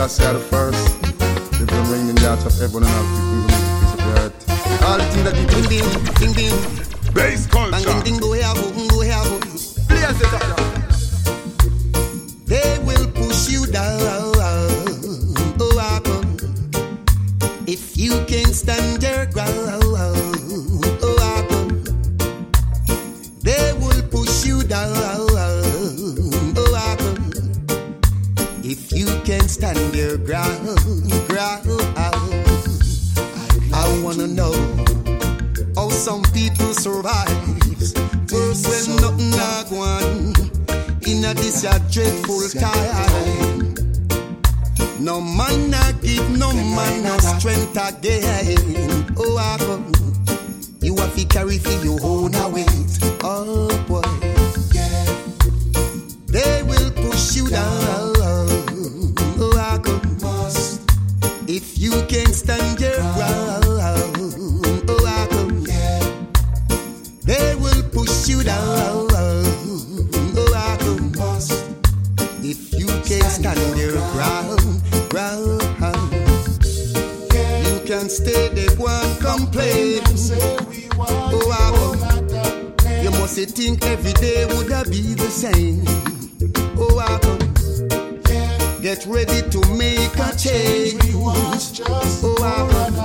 King Selassie the first. If them ring in the heart of people in come. You think every day would have be the same. Oh, I come. Get ready to make a change. Oh, I come.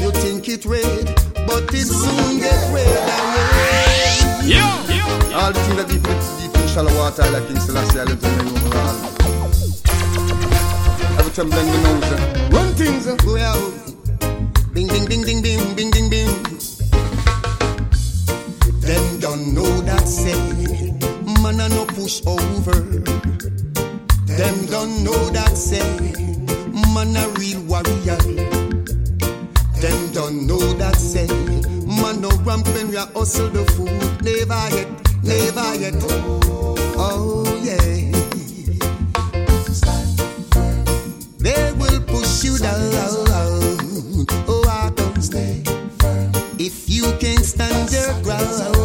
You think it red, but it soon get red away. All the things that deep, deep in shallow water, like King Selassie, I live to men overall. Every time Blender knows it. Run things, uh. Go out. Bing, bing, bing, bing, bing, bing, bing, bing. Them don't know that say, man a no push over. Them don't know that say, man a real warrior. Them don't know that say, man no ramp when we hustle the food. Never yet, never yet. Oh yeah. They will push you down. Oh, I don't stay firm. If you can't stand your ground,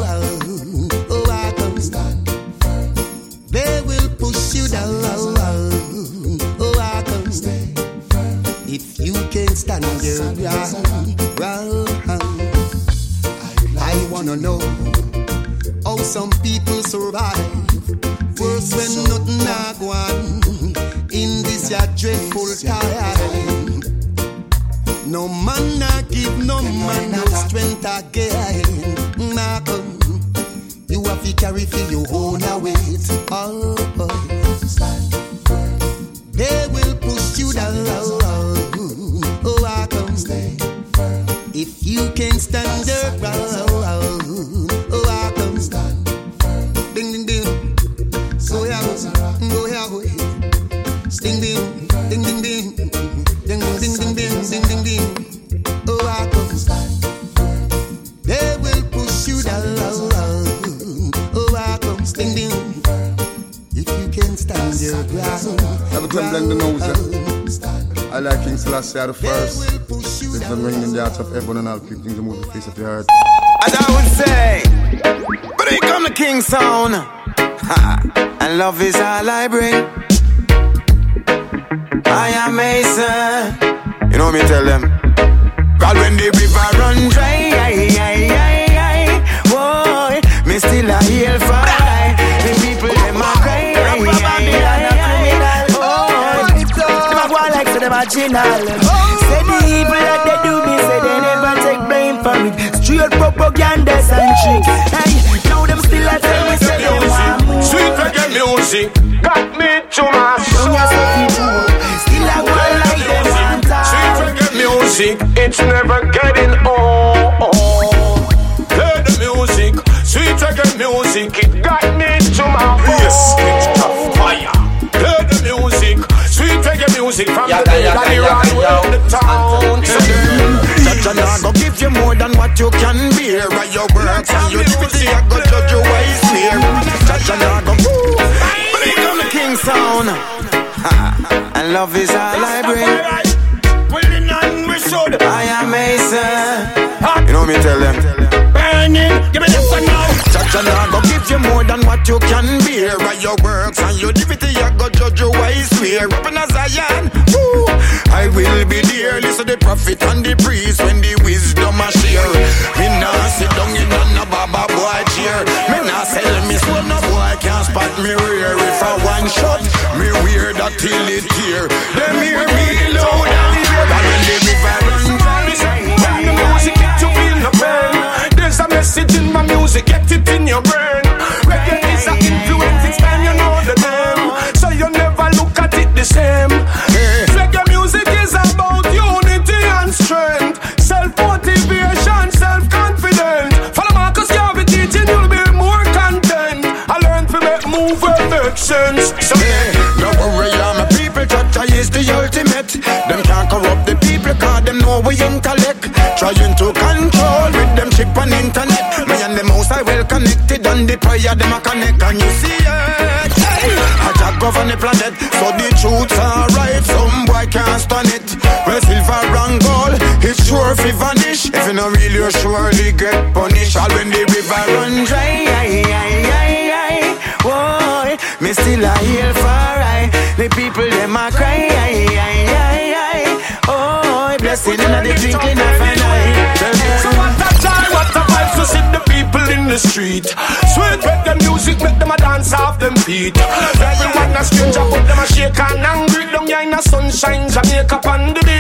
I wanna know how some people survive. Worse when nothing a go in this ya dreadful time. No man give no man no strength again. Nah. You have to carry for your own weight. Oh, boy. You can't stand the ground, of heaven and all in the move the face of the earth. As I would say, but here come the king sound. And love is all I bring. I am Mason. You know me tell them. God when the river run dry, aye, aye, aye, aye. Boy, me still a heal fire. The and tricks. Hey, now them still a tell me say they want more. Sweet reggae music got me to my soul. you stuff it too. Still a go like them want Sweet talk. reggae music, it's never getting old. What you can bear. By your works and your duty, I go judge you wise clear. Such a dog go but here come the king sound. And love is all I bring. Willing and we should I am Mason. Ah. You know me tell them. burning. Give me this one now. Such a dog go give you more than what you can bear. By your works and your divinity, I go judge you wise swear. Up in a Zion, woo, I will be there. Listen the prophet and the priest when the wisdom I share. Me nah sit down in a baba boy chair. Me nah sell me soul, no boy can't spot me rear. If I one shot, me wear that till it tear. Them hear me loud and the same. Eh. Reggae music is about unity and strength. Self motivation, self confidence. Follow Marcus Garvey teaching, you'll be more content. I learned to make move where make sense. So eh. Yeah, no worry, I'm a people toucher is the ultimate. Them can't corrupt the people, cause them know we intellect. Trying to control with them chip on internet. Me and the most I well connected, and the prayer them a connect, and you see it. Hey, I just the planet, so the truth's alright. Some boy can't stand it. Well, silver and gold, it's sure if vanish. If you not real, you surely get punished. All when the river run dry, aye, aye, aye, aye. Boy, me still a heal for I. The people them a cry, aye, aye, aye, aye. Oh, blessing in the twinkling of the street. Sweet reggae music, make them a dance off them feet. Everyone a stranger, but them a shake and angry. Down here in the sunshine, Jamaica on the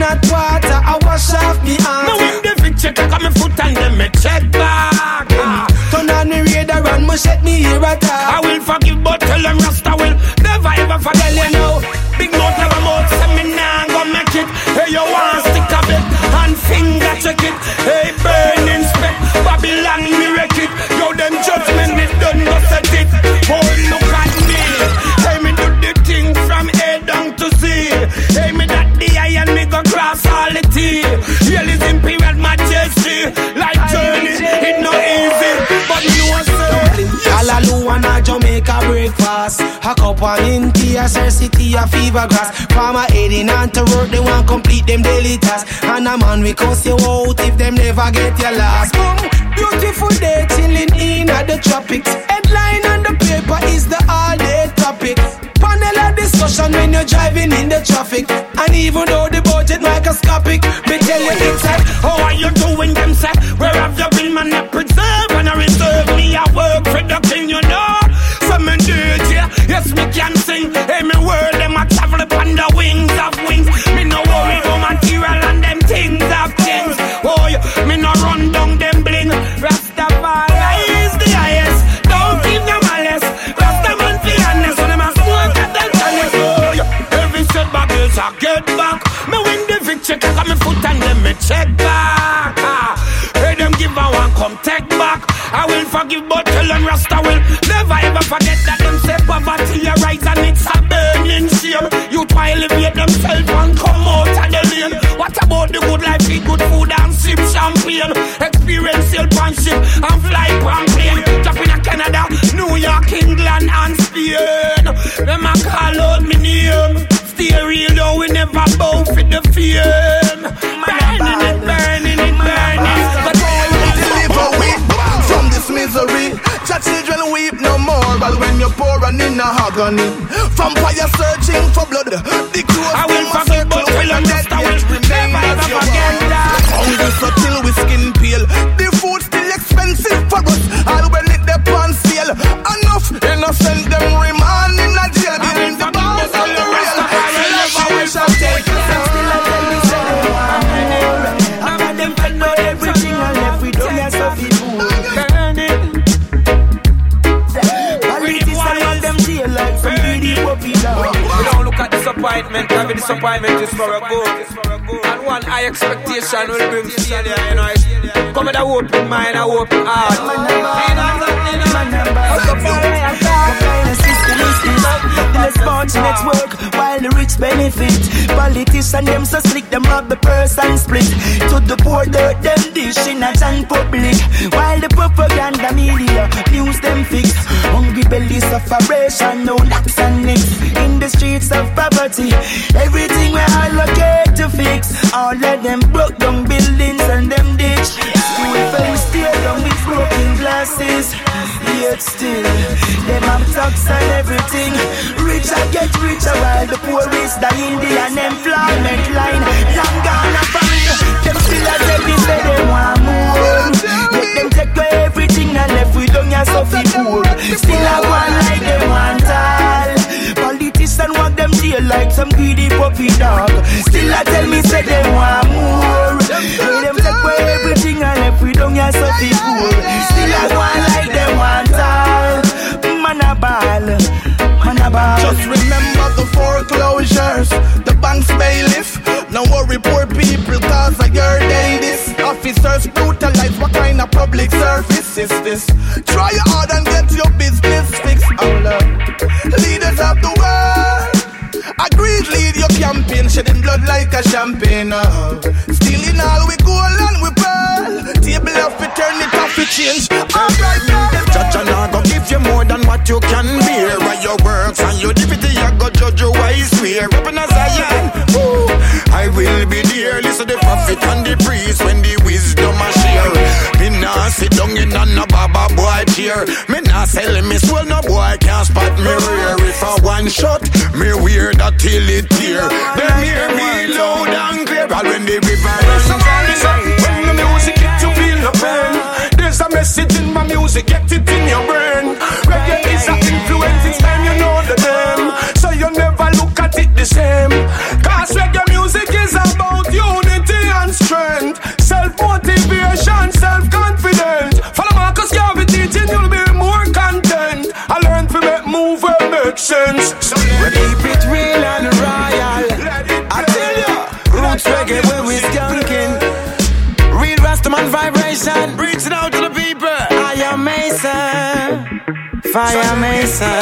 Coconut water. Fever grass. Farmer heading on to work, they want complete them daily tasks. And a man we cuss you out if them never get your last. Boom, beautiful day chilling in at the tropics. Headline on the paper is the all day topic. Panel of discussion when you're driving in the traffic. And even though the budget microscopic, me tell you it's like, how are you doing them say? Come take back. I will forgive, but tell them Rasta will never ever forget that them say poverty a rise and it's a burning shame. You try elevate themselves and come out of the lane. What about the good life, eat good food and sip champagne? Experience sail pan ship and fly pan plane. Drop in Canada, New York, England and Spain. Them a call out me name. Stay real though, we never bow for the fame. Agony, vampire searching for blood. The close I will forgive, but will I will never ever forget that. Hungry so till we skin peel. Disappointment, is for a good. And one high expectation will bring failure, you know. Come with a open mind, a open heart. The less fortunate work while the rich benefit. Politicians and them so slick them rob the purse and split. To the poor dirt them dish in a John public. While the propaganda media news them fix. Hungry bellies of no knocks and nicks. In the streets of poverty, everything we allocate to fix. All of them broke down buildings and them ditch. School fence tear down with broken glasses. Yet still, them have tax and everything. Richer get richer while the poor is dying. The unemployment line long gone a find. Them still a tell me say they want more. Let them take away everything and left with them ya suffer poor. Still a one like they want all. Politicians want them jail like some greedy puppy dog. Still I tell me say they want more. Let them take away everything and left with them ya suffer poor. Still a one like they want all. Man a ball, man a ball. Just remember the foreclosures, the bank's bailiff. No worry, poor people, cause I heard they this. Officers brutalize, what kind of public service is this? Try hard and get your business shedding blood like a champagne. Uh. Stealing all we gold and we pearl. Table of eternity, off it change. Alright, and I go give you more than what you can bear. By your works and your divinity, I go judge you wise swear. Up in a Zion, woo, I will be there. Listen the prophet and the priest when the sit down in a no baba boy chair. Me nah sell me soul, no boy can't spot me rear. If I one shot, me wear that till it tear. Them hear me loud and clear. All when the river runs dry. When the music hit you feel the pain There's a message in my music, get it in your brain Reggae is an influence, it's time you know the name So you never look at it the same Cause reggae music is about unity and strength Self-motivation, So We keep it real and royal. I tell ya, roots reggae where we skanking. Real Rastaman vibration, reaching out to the people. I am Mason, Fire Mason.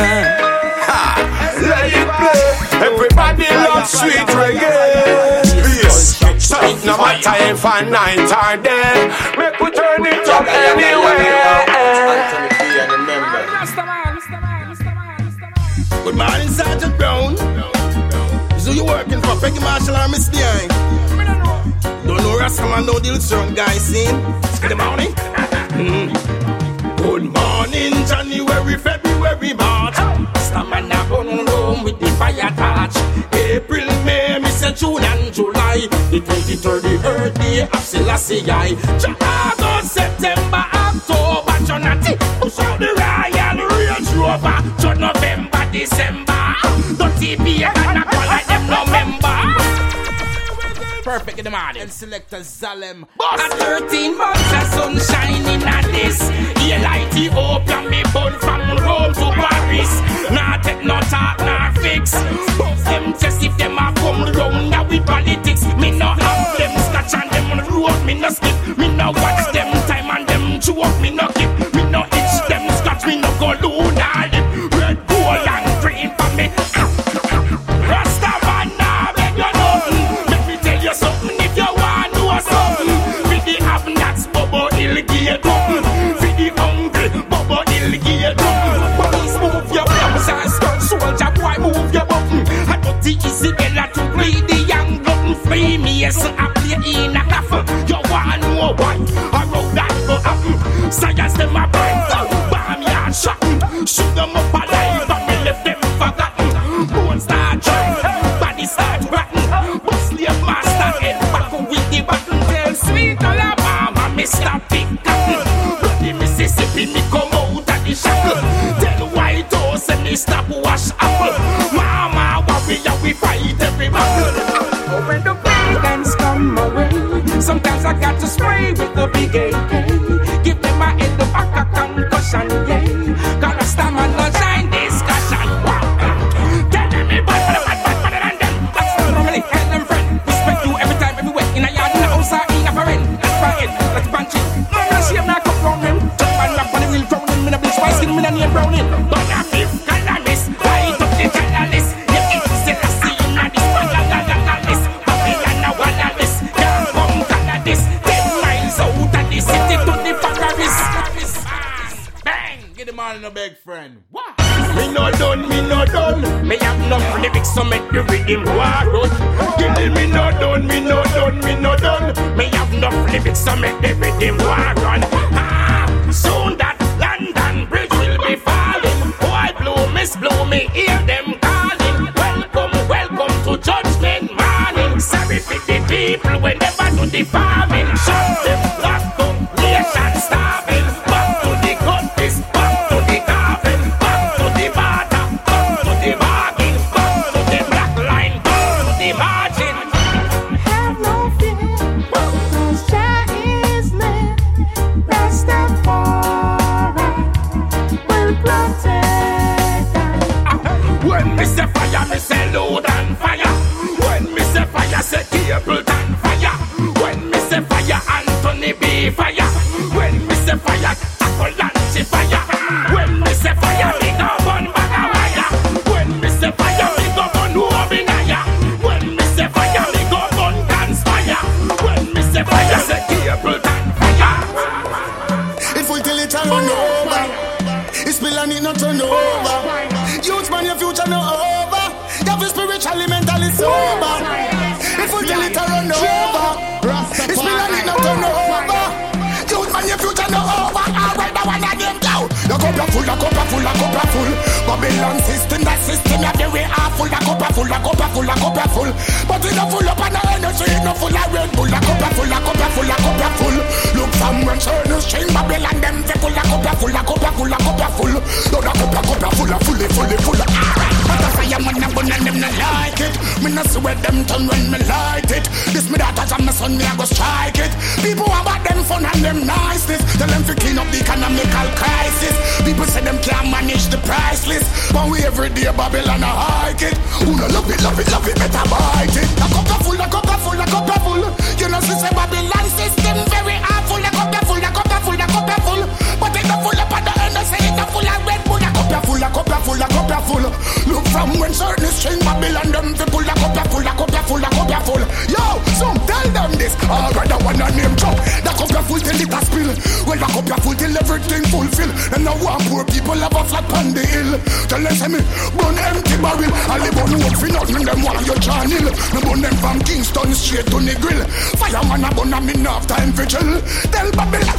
let it play. Everybody loves sweet reggae. Yes, so it no matter if I night or day, make we turn it up anyway. Good morning, Sergeant Brown. Is who you working for? Peggy Marshall or Miss Diane? Don't know Rastaman, don't deal with strong guys, see? Good morning. Mm. Good morning, January, February, March. Rastaman a gun room with the fire torch. April, May, say June and July. The 23rd, the earth day of Selassie August, September, October, December. Dirty beer and a call like them no member. Perfect in the morning. And select a Zalem. A 13 months of sunshine in a this. The light the open me bun from Rome to Paris. Nah take no talk, nah fix. Both them test if them a come round now with politics. Me no have them scotch and them on the road. Me no skip. Me no watch them time and them chew up. Me no keep. Me no itch them scotch. Me no go lunar lip. And for me. Rastaman you nothing. Let me tell you something if you want know something. With the have-nots, Bobo come. With the hungry, Bobo come. Police move your blouse soldier boy move your button. I the Isabella to bleed the young button. Free me, yes, I play in a straight to the grill. Fireman a bun a me no have time for chill. Tell Babylon.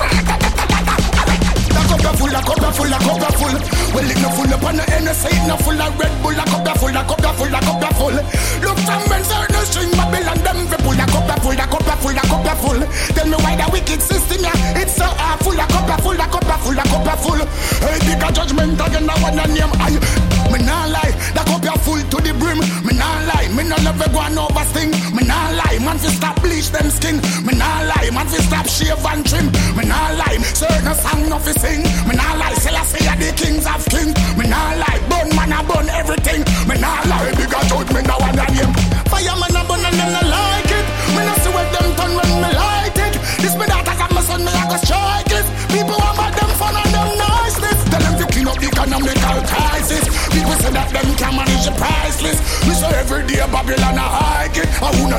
A cup full, a cup full, a cup full. Well, it no full up on the NSA, it no full of Red Bull. A cup full, a cup full, a cup full. Look from men sir, no string Babylon, them fi pull. A cup full, a cup full, a cup full. Tell me why the wicked system ya, it's so awful. A cup full, a cup full, a cup full. Hey, pick a judgment again, I wanna name I. man fi stop bleach them skin. Me nah lie, man fi stop shave and trim. Me nah lie, certain song no fi sing. Me nah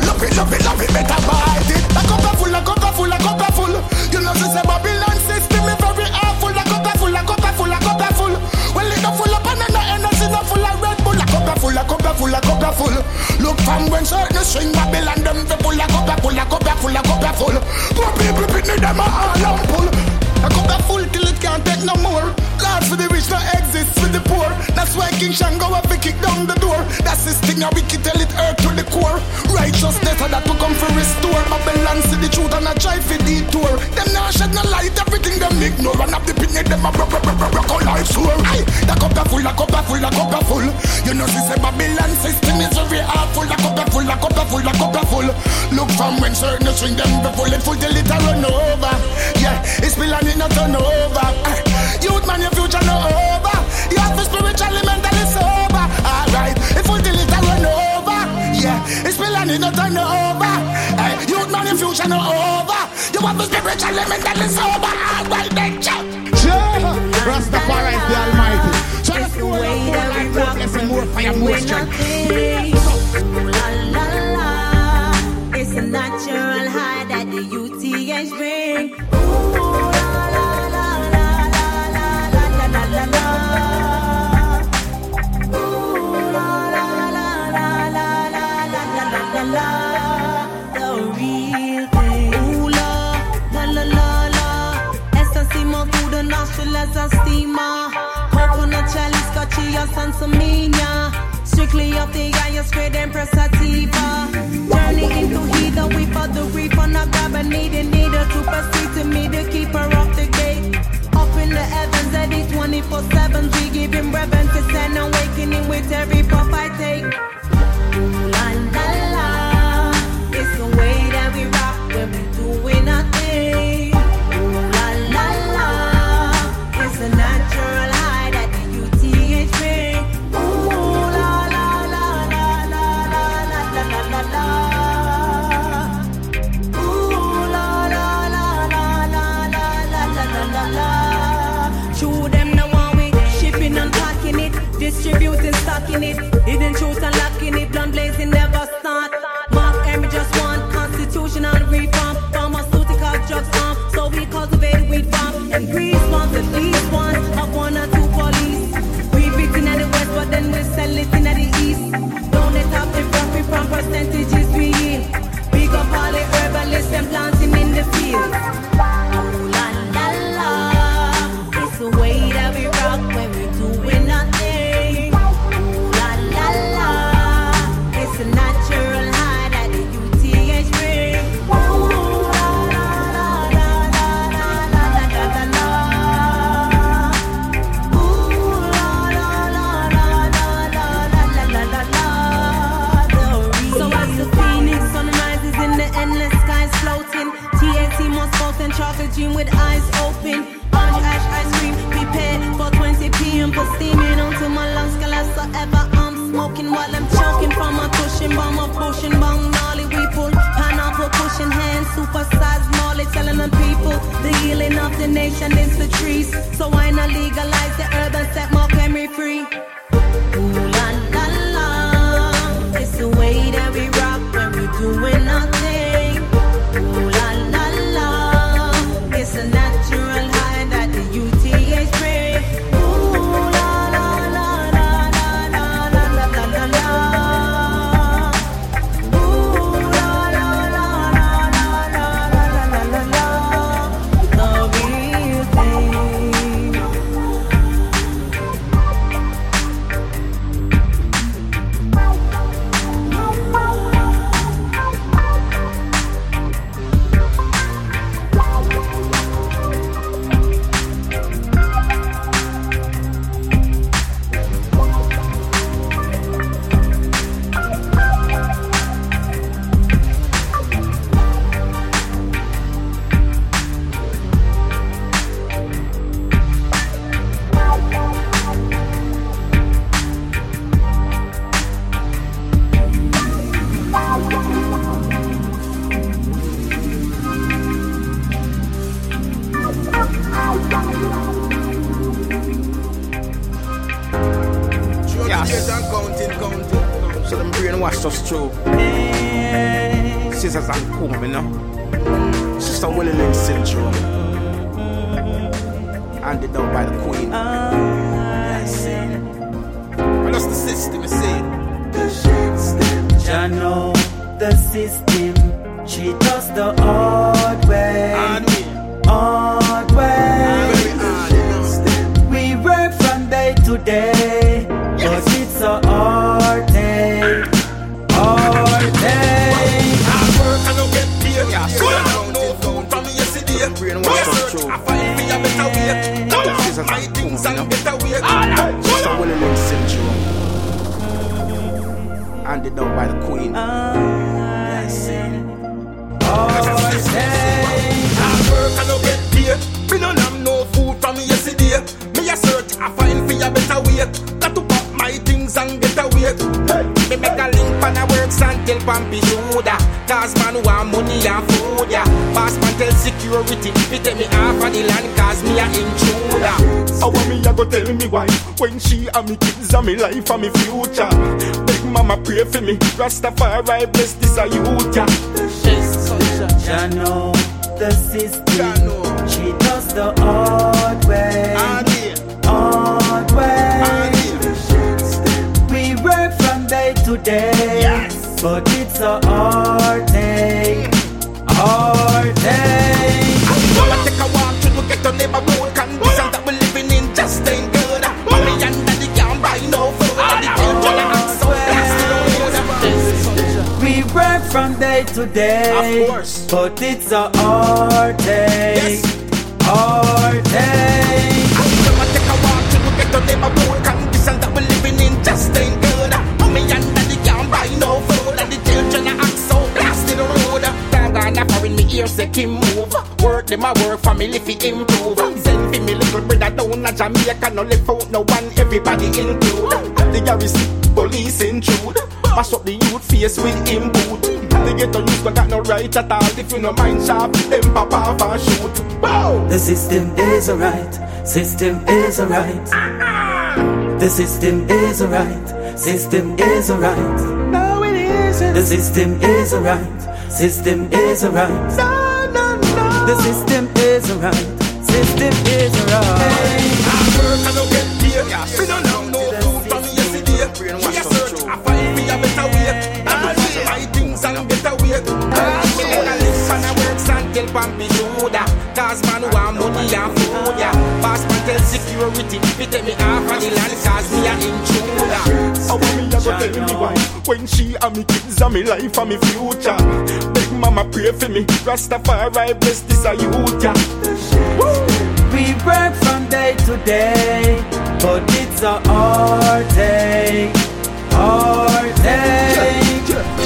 Love it, love it, love it, better bite it. A cup full, a cup full, a cup full. You know this is Babylon system, it's very awful. A cup full, a cup full, a cup full. Well, it's not full of banana energy, not full of Red Bull. A cup full, a cup full, a cup full. Look from when certain swing Babylon them they pull a cup full, a cup full, a cup full. Poor people picnic them a all on pull. A cup full till it can't take no more. Last for the rich, no King Shango up, we kick down the door. That's this thing, now we can tell it hurt to the core. Righteousness that will come for restore. Babylon see the truth and I try for detour. Them now shed no light, everything them ignore. And up the pit, them a rock, rock, rock, rock, rock, life sure. Aye, the cup a full, the cup a full, the cup a full. You know, see, say Babylon system is very awful. The cup a full, the cup a full, the cup a full. Look from when certain the them be full, it full till it a run over. Yeah, it's spilling in a turnover. Aye, youth man, your future no over. You have to spiritually element money, no time no over. Hey, youth man, your future no over. You want the spiritual element that is over. Ah, well, then, check. Yeah. Rastafari is the Almighty. So, the way that we rock, more fire, more strength. Gucci or Sansemina. Strictly off the highest grade and pressativa. Turning into heather, we for the reef, reefer. Now grab a need and needle to proceed to me, the keeper of the gate. Up in the heavens, at 24 7, we giving reverence. It's an awakening with every puff I take. though by the queen. I said, always I work and I get paid. Me no have no food from yesterday. Me a search, I find for a better way. Got to pop my things and get away. Hey. Me make a link and I works and tell Pampy Judah. Cause man want money and food, yeah. Boss man tell security, he tell me half of the land, cause me a intruder. I want me a go tell me why when she and me kids and me life and me future? Mama pray for me Rastafari bless this a youth yeah. Jah know the system. She does the hard way. I. Hard way. We work from day to day, but it's a hard day. Hard day. Wanna take a walk through the ghetto neighborhood from day to day, Of course. but it's a hard day. Hard day. Wanna take a walk through the ghetto neighborhood conditions that we're living in just ain't good. Mommy and daddy can't buy no food. And the children are act so blasted road. Time gone foreign me ears say Kim move. Work them a work family fi improve. Send fi me little brother down a Jamaica. No left out no one, everybody include. The garrison police intrude. Mash up the youth face with him boot. The ghetto youth don't got no right at all. If you no mind sharp, them pop off and shoot. Bow! The system is alright. System is alright. The system is alright. System is alright. No, it isn't. The system is alright. System is alright. No, no, no. The system is alright. System is alright. I work and don't get paid. Me don't have work and help and shoulder. Cause man want money and food, yeah. Pass man tell security, he take me off of the land cause me a intruder. How me a go tell me why When she and me kids and me life and me future Big mama pray for me Rastafari bless this a youth yeah. We work from day to day, but it's a hard day. Hard day. I'm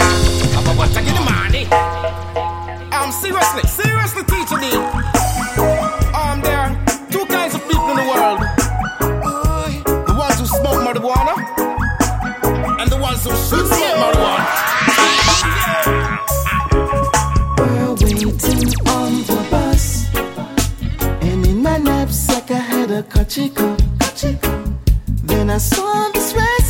Then I saw this restaurant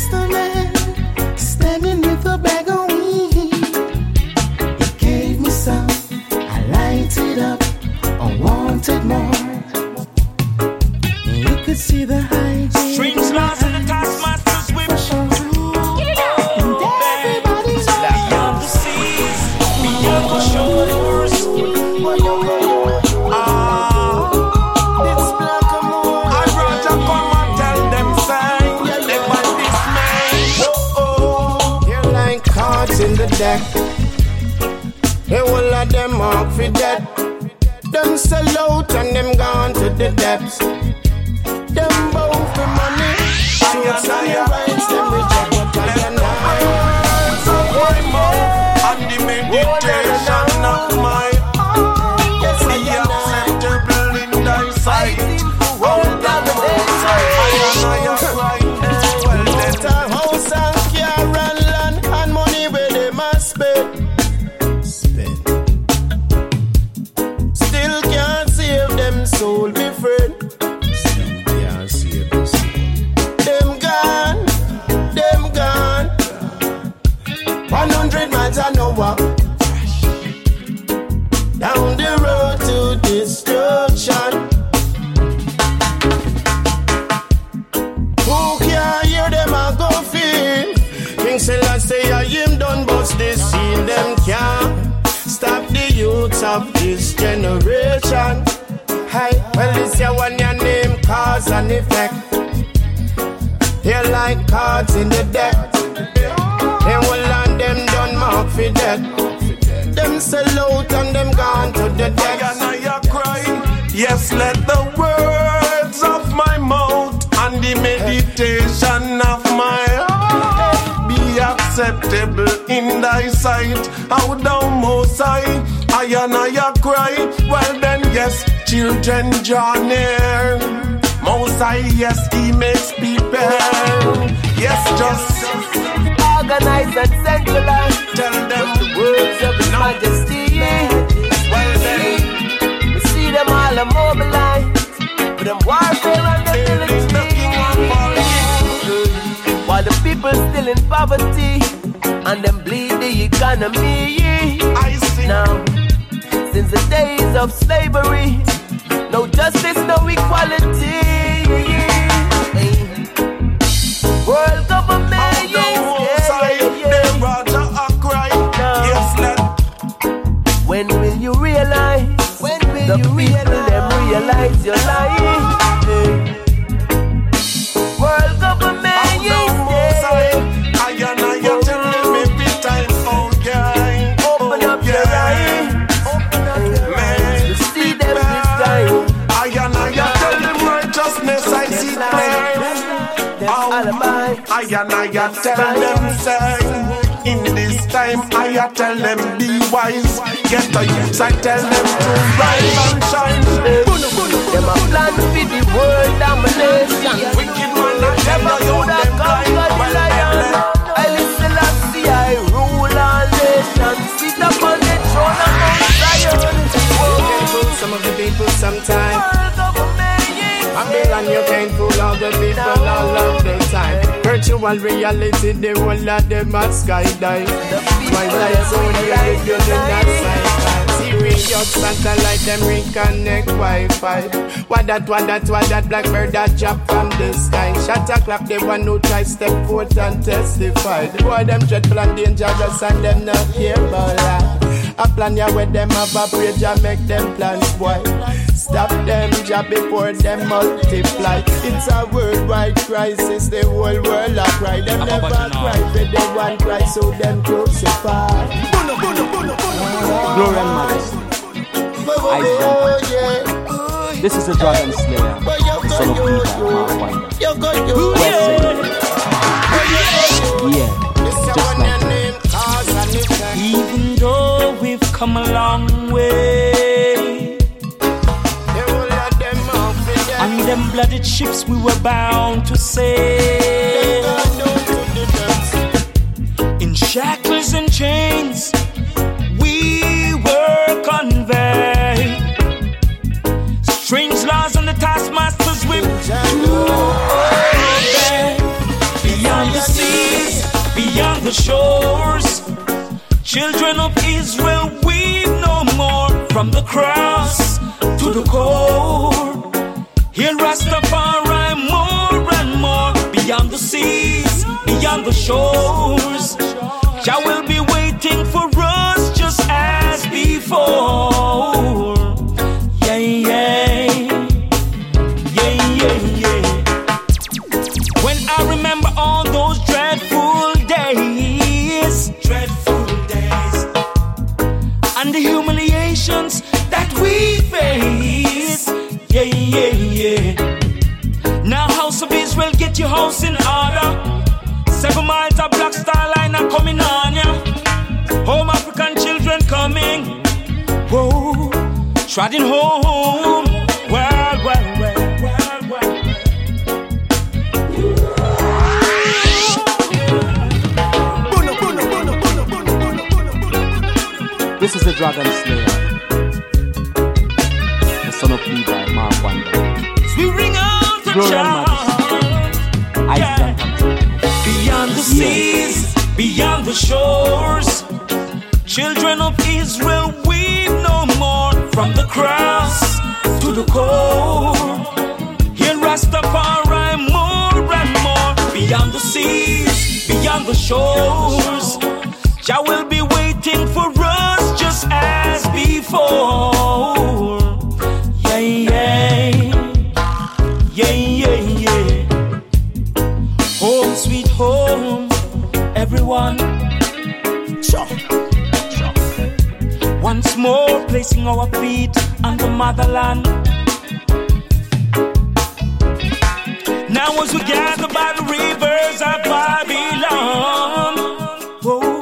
well, this your one your name, cause and effect. You're like cards in the deck. They will land them done mark for death. Them sell out and them gone to the deck. and I are crying. Yes, let the words of my mouth and the meditation of my acceptable in thy sight. How thou most high, I and I crying. Well then, yes, children draw near. Most high, yes, he makes people. Yes, just organized and centralized. Tell them But the words of His Majesty. well then. We see them all are mobilized for them warfare people still in poverty and them bleed the economy. I see. Now, since the days of slavery, no justice, no equality. World government, Out the yeah, yeah, Roger a. No. Yes, lad. When will you realize? When will the you people them realize your life? Alibi. I and I a tell them say In this time I a tell them be wise Get the youths I tell them to rise and shine Them a plan for the world domination. Wicked man I tell Never you them blind. I listen and see I rule all nations. Fool all the people all of the time. Virtual reality, the whole of them a skydive. Twilight zone, you live in that sci-fi. Serious satellite, them reconnect Wi-Fi. What that, what that, what that blackbird that drop from the sky. Shut a clap, the one who try step forth and testify. The boy them dreadful and dangerous and them not care about. A plan ya where them have a prayer, ya make them plans, boy. Stop them job before them multiply. It's a worldwide crisis, the whole world a cry. Them never cry, but they want cry, so them crucify. Glory and majesty. Oh, I stand oh, This is the Dragon Slayer, oh, the son of Peter, Mark Wonder. Blessed. Yeah, just like that. Even though we've come a long way, them blooded ships we were bound to sail. In shackles and chains, we were conveyed. Strange laws and the taskmasters whip to obey. Beyond the seas, beyond the shores, children of Israel weep no more. From the cross to the core, He'll Rastafari more and more. Beyond the seas, beyond the shores, Jah will be waiting for us just as before. Coming on ya. Home African children coming. Whoa, trotting home. Well, well, well, well, well. This is the Dragon Slayer, the son of Levi, Mark Wonder. We ring out the child. I Beyond the seas, beyond the shores, children of Israel weep no more. From the cross to the core, hear Rastafari more and more. Beyond the seas, beyond the shores, Jah will placing our feet on the motherland. Now, as we gather by the rivers of Babylon, whoa,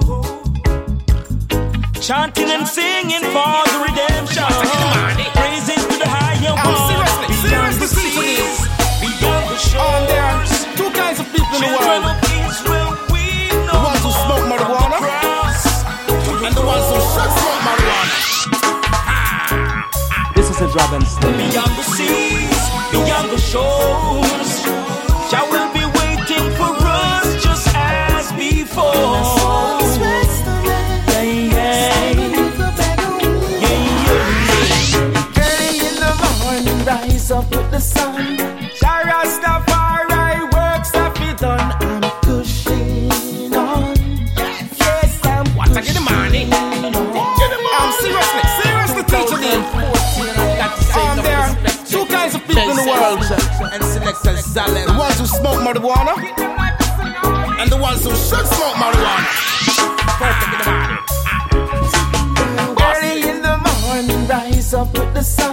chanting and singing for the Robinson. Beyond the seas, beyond the shores. marijuana. And the ones who should smoke marijuana. Early in the morning, rise up with the sun.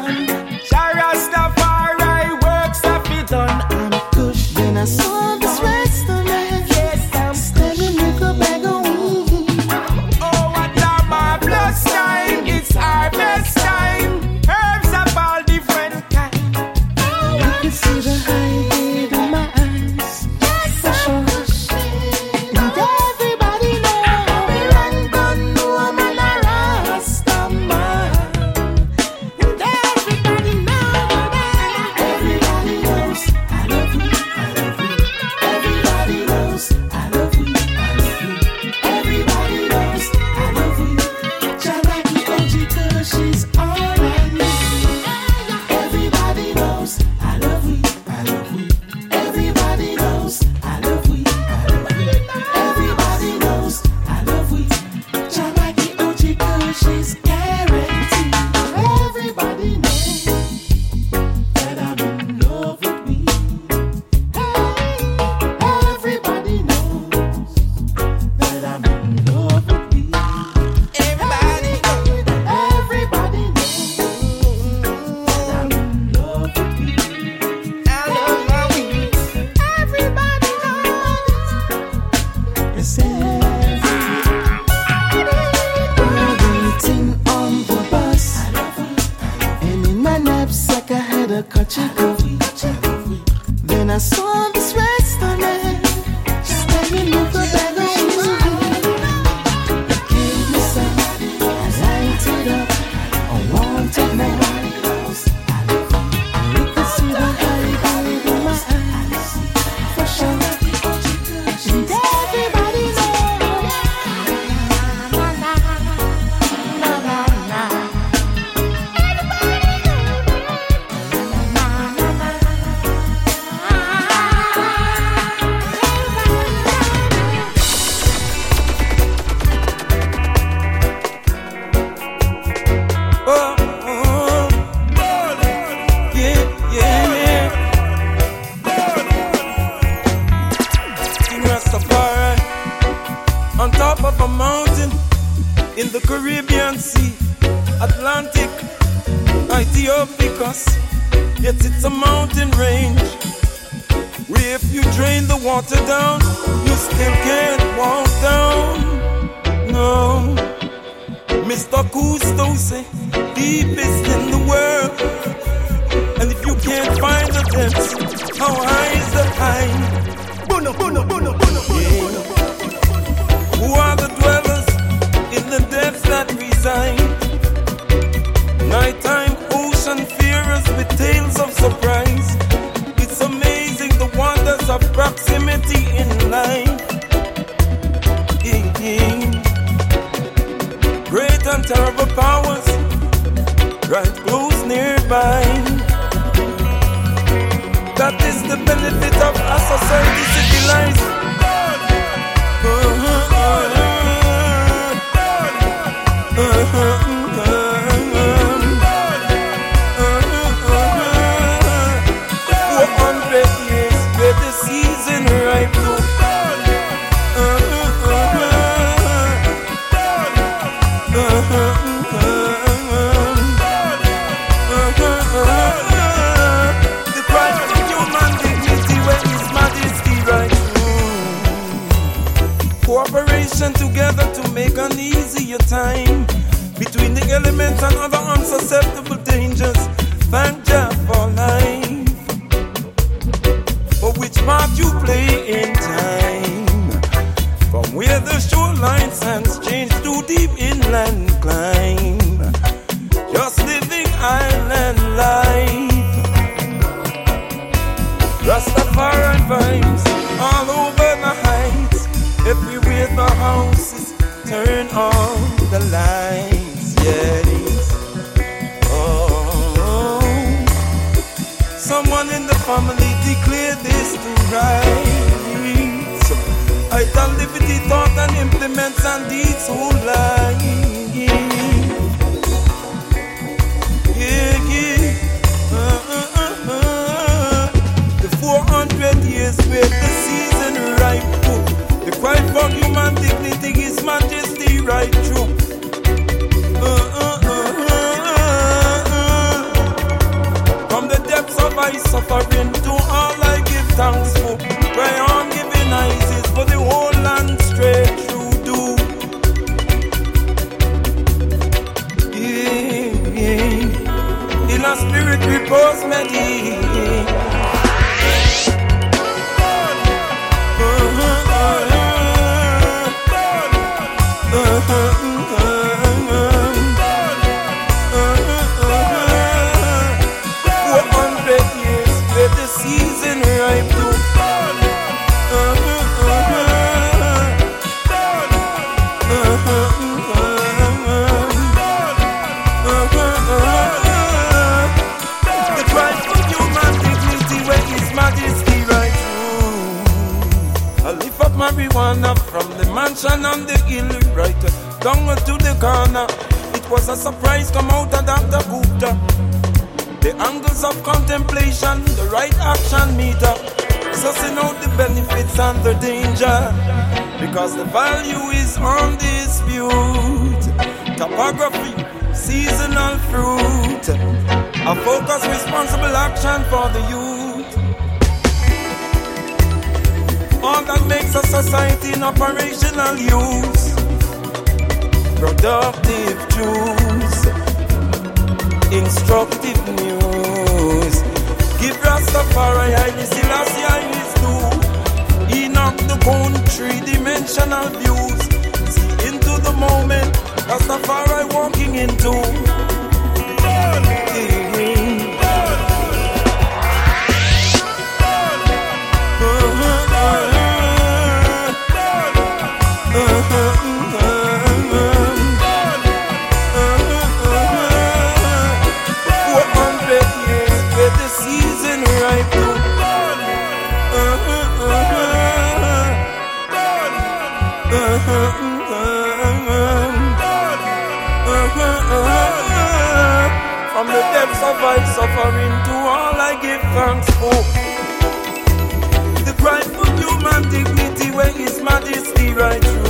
Spirit repose meditate. Four mansion on the hill right down to the corner. It was a surprise come out of Dr. Gupta. The angles of contemplation, the right action meter, sussing out the benefits and the danger. Because the value is on dispute. Topography, seasonal fruit, a focus, responsible action for the youth. Makes a society in operational use. Productive juice, instructive news. Give Rastafari Haile Selassie his due. Enoch the bone three-dimensional views. See into the moment Rastafari walking into. From the depths of my suffering to all I give thanks for. Right through.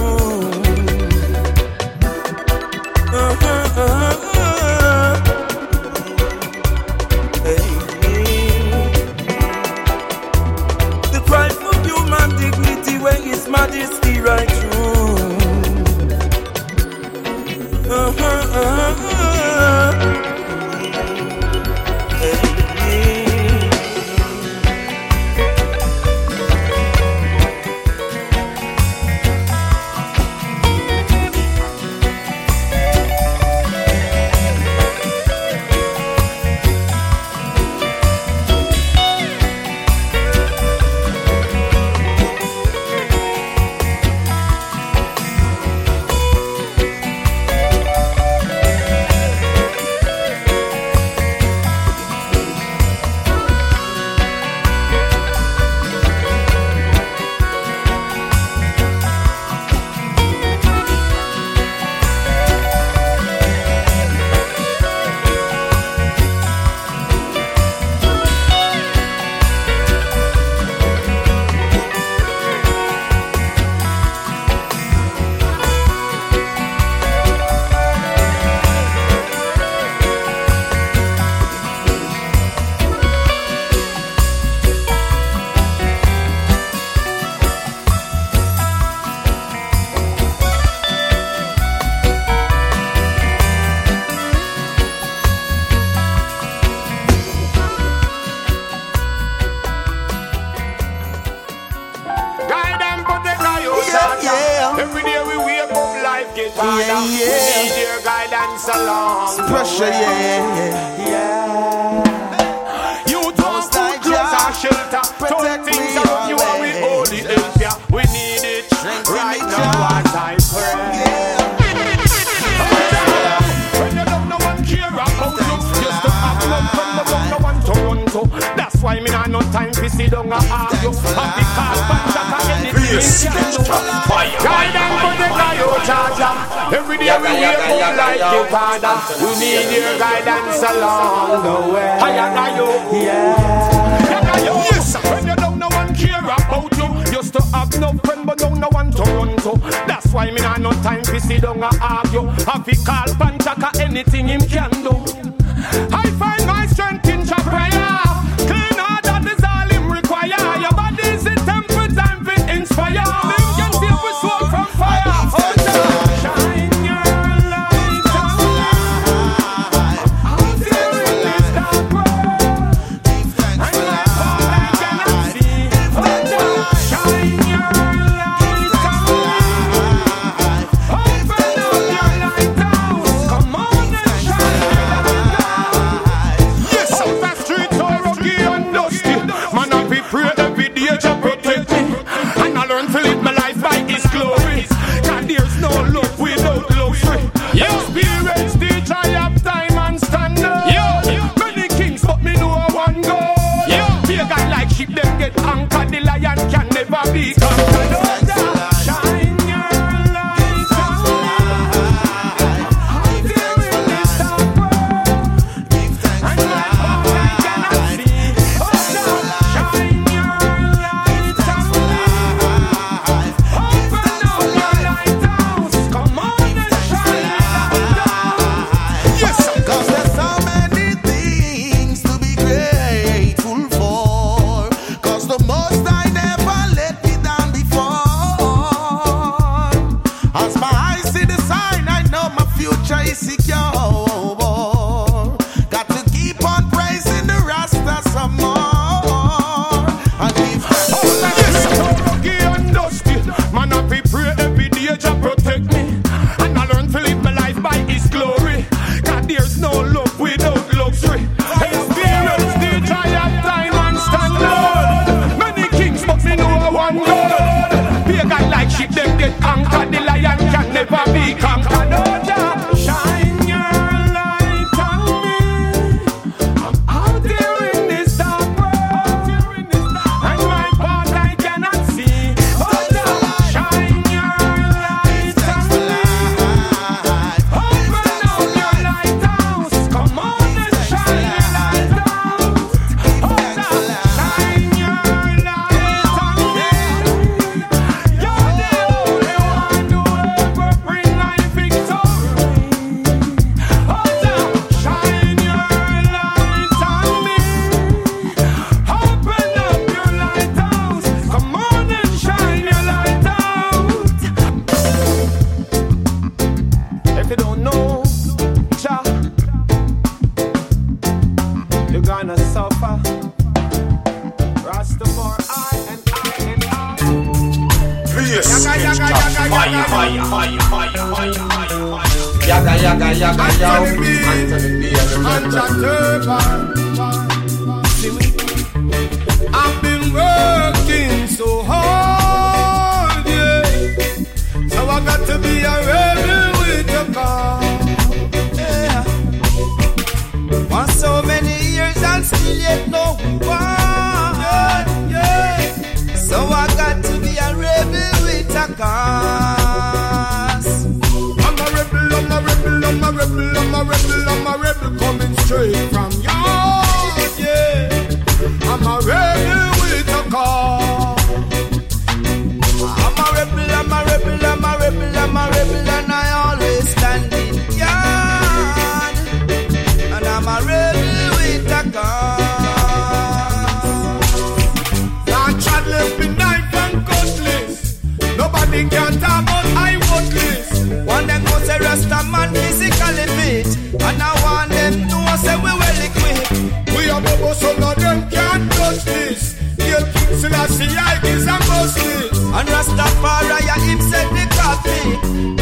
get a man physically fit. And I want them to say we well equipped. We are the so none them can touch this. Kill King Selassie, I is a mostly. And Rastafari, him said the coffee.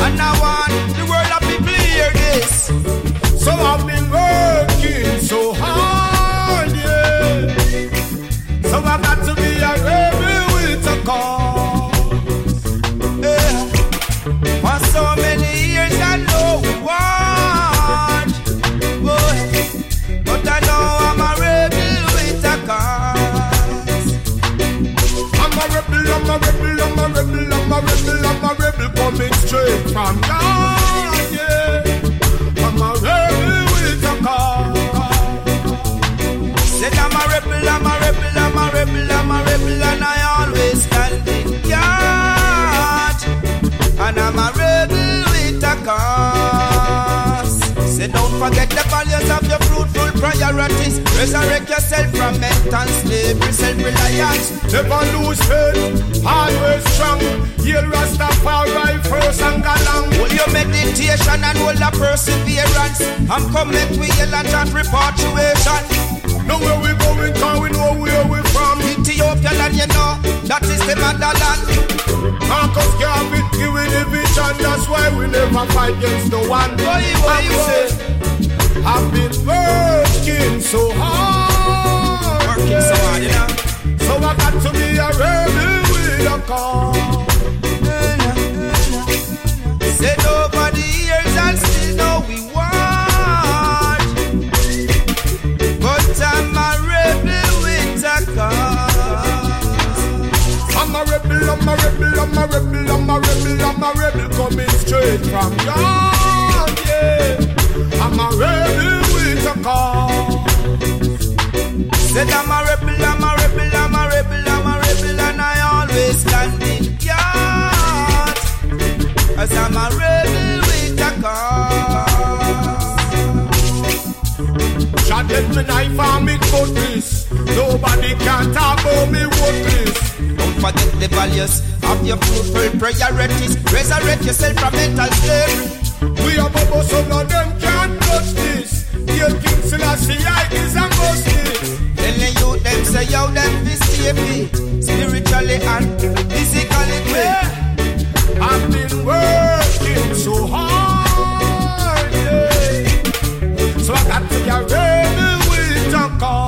And I want the world of people hear this. So I've been working so hard. Straight from God, yeah. I'm a rebel with a cause. Said I'm a rebel, I'm a rebel, I'm a rebel, I'm a rebel, and I always stand in guard. And I'm a rebel with a cause. Say don't forget the values your fruitful priorities. Resurrect yourself from mental slavery, self-reliance. Never lose faith, always strong. Yell Rastafari first and galang. Hold your meditation and hold a perseverance. I'm coming to yell and chant repatriation. Know where we going, cause we know where we from. Ethiopia land, you know, that is the motherland. Marcus Garvey giving the vision, that's why we never fight against no one. Boy, boy, boy. I've been working so hard. Working so hard, you know. So I got to be a rebel with a cause. Say nobody hears and still know we want. But I'm a rebel with a cause. I'm a rebel, I'm a rebel, I'm a rebel, I'm a rebel, I'm a rebel coming straight from God, yeah. I'm a rebel with a cause. Said I'm a rebel, I'm a rebel, I'm a rebel, I'm a rebel, and I always stand in guard. Cause I'm a rebel with a cause. Shot get me knife and me cutlass. Nobody can talk about me worthless. Don't forget the values of your fruitful priorities. Resurrect yourself from mental slavery. We are bubble, so none of them Justice, this. Dear King Selassie, I is a must Then the youth them say, yo, them be safe spiritually and physically. Yeah. I've been working so hard, yeah. so I got to get ready with a call.